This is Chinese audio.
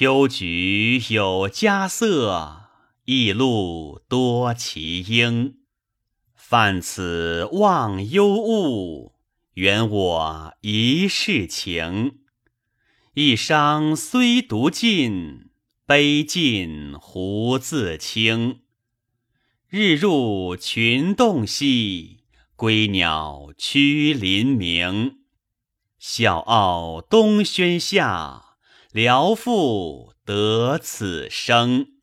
秋菊有佳色，异露多奇英。泛此忘忧物，圆我一世情。一觞虽独尽，悲尽胡自清。日入群洞悉，归鸟趋林鸣。笑傲东轩下，聊复得此生。